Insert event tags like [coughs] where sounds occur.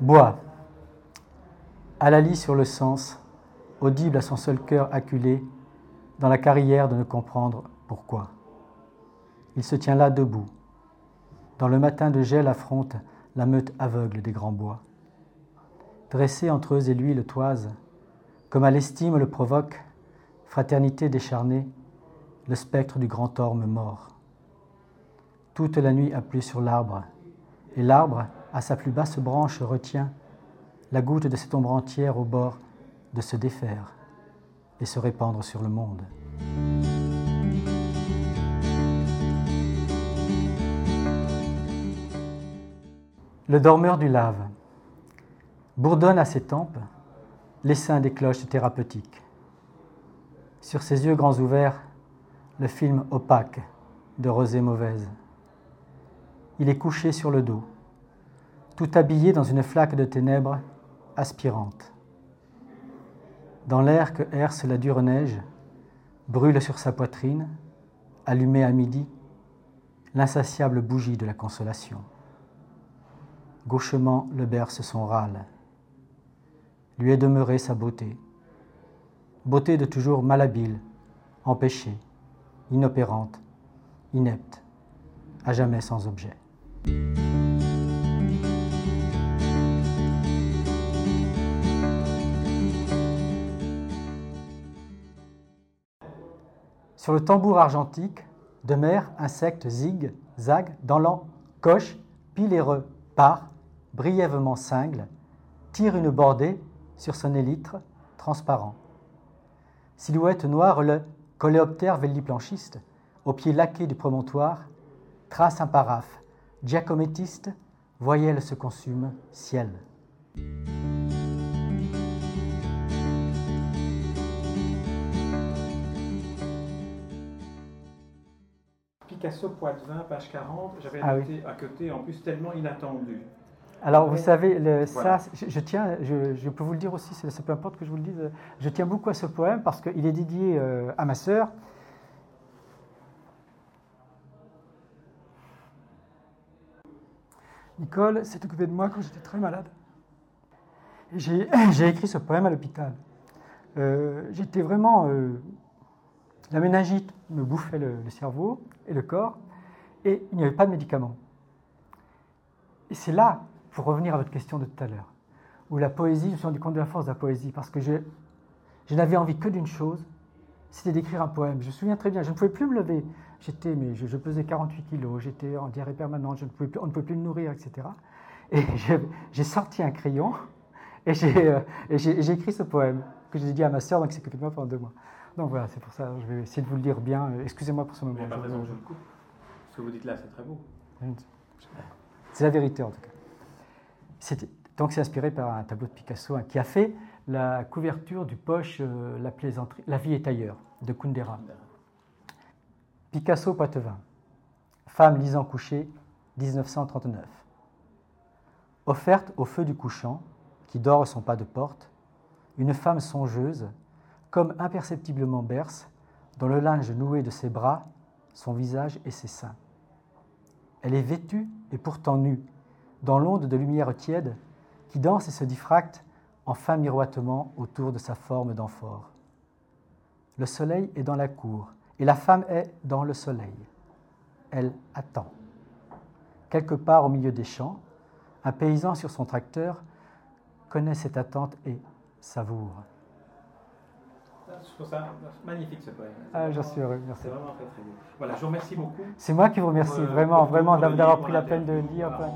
Bois. À la lit sur le sens, audible à son seul cœur acculé, dans la carrière de ne comprendre pourquoi. Il se tient là debout. Dans le matin de gel affronte la meute aveugle des grands bois. Dressé entre eux et lui le toise, comme à l'estime le provoque, fraternité décharnée, le spectre du grand orme mort. Toute la nuit a plu sur l'arbre, et l'arbre, à sa plus basse branche, retient la goutte de cette ombre entière au bord de se défaire et se répandre sur le monde. Le dormeur du lave bourdonne à ses tempes l'essaim des cloches thérapeutiques. Sur ses yeux grands ouverts, le film opaque de rosée mauvaise. Il est couché sur le dos, tout habillé dans une flaque de ténèbres aspirante. Dans l'air que herse la dure neige, brûle sur sa poitrine, allumée à midi, l'insatiable bougie de la consolation. Gauchement le berce son râle. Lui est demeurée sa beauté, beauté de toujours malhabile, empêchée, inopérante, inepte, à jamais sans objet. Sur le tambour argentique, de mer, insecte, zig, zag, dans l'an, coche, piléreux, part, brièvement cingle, tire une bordée sur son élytre transparent. Silhouette noire, le coléoptère velliplanchiste, au pied laqué du promontoire, trace un paraphe, giacomettiste, voyelle se consume, ciel. Picasso, Poitvin, page 40, j'avais Ah noté à côté, en plus tellement inattendu. Alors, vous savez, le- Voilà. ça, je, je tiens, je, je peux vous le dire aussi, c'est peu importe que je vous le dise, je tiens beaucoup à ce poème parce qu'il est dédié euh, à ma sœur. Nicole s'est occupée de moi quand j'étais très malade. J'ai [coughs] écrit ce poème à l'hôpital. Euh, j'étais vraiment. euh, la méningite me bouffait le, cerveau et le corps, et il n'y avait pas de médicaments. Et c'est là, pour revenir à votre question de tout à l'heure, où la poésie, je me suis rendu compte de la force de la poésie, parce que je, je n'avais envie que d'une chose, c'était d'écrire un poème. Je me souviens très bien, je ne pouvais plus me lever. J'étais, mais je, pesais 48 kilos, j'étais en diarrhée permanente, on ne pouvait plus me nourrir, etc. Et [laughs] j'ai sorti un crayon et j'ai euh, écrit ce poème que j'ai dit à ma sœur, qui s'est occupée de moi pendant deux mois. Donc voilà, c'est pour ça, je vais essayer de vous le dire bien. Euh, Excusez-moi pour ce moment. pas raison, je le coupe. Ce que vous dites là, c'est très beau. C'est la vérité en tout cas. Donc c'est inspiré par un tableau de Picasso hein, qui a fait la couverture du poche euh, La plaisanterie, La vie est ailleurs de Kundera. Picasso Poitevin. Femme lisant couchée, 1939. Offerte au feu du couchant, qui dort son pas de porte, une femme songeuse, comme imperceptiblement berce, dans le linge noué de ses bras, son visage et ses seins. Elle est vêtue et pourtant nue, dans l'onde de lumière tiède qui danse et se diffracte en fin miroitement autour de sa forme d'amphore. Le soleil est dans la cour et la femme est dans le soleil. Elle attend. Quelque part au milieu des champs, un paysan sur son tracteur connaît cette attente et savoure. Je trouve ça magnifique ce poème. Ah, j'en suis heureux, merci. C'est vraiment très très beau. Voilà, je vous remercie beaucoup. C'est moi qui vous remercie Euh, vraiment, pour- vraiment d'avoir pris la peine de lire. voilà.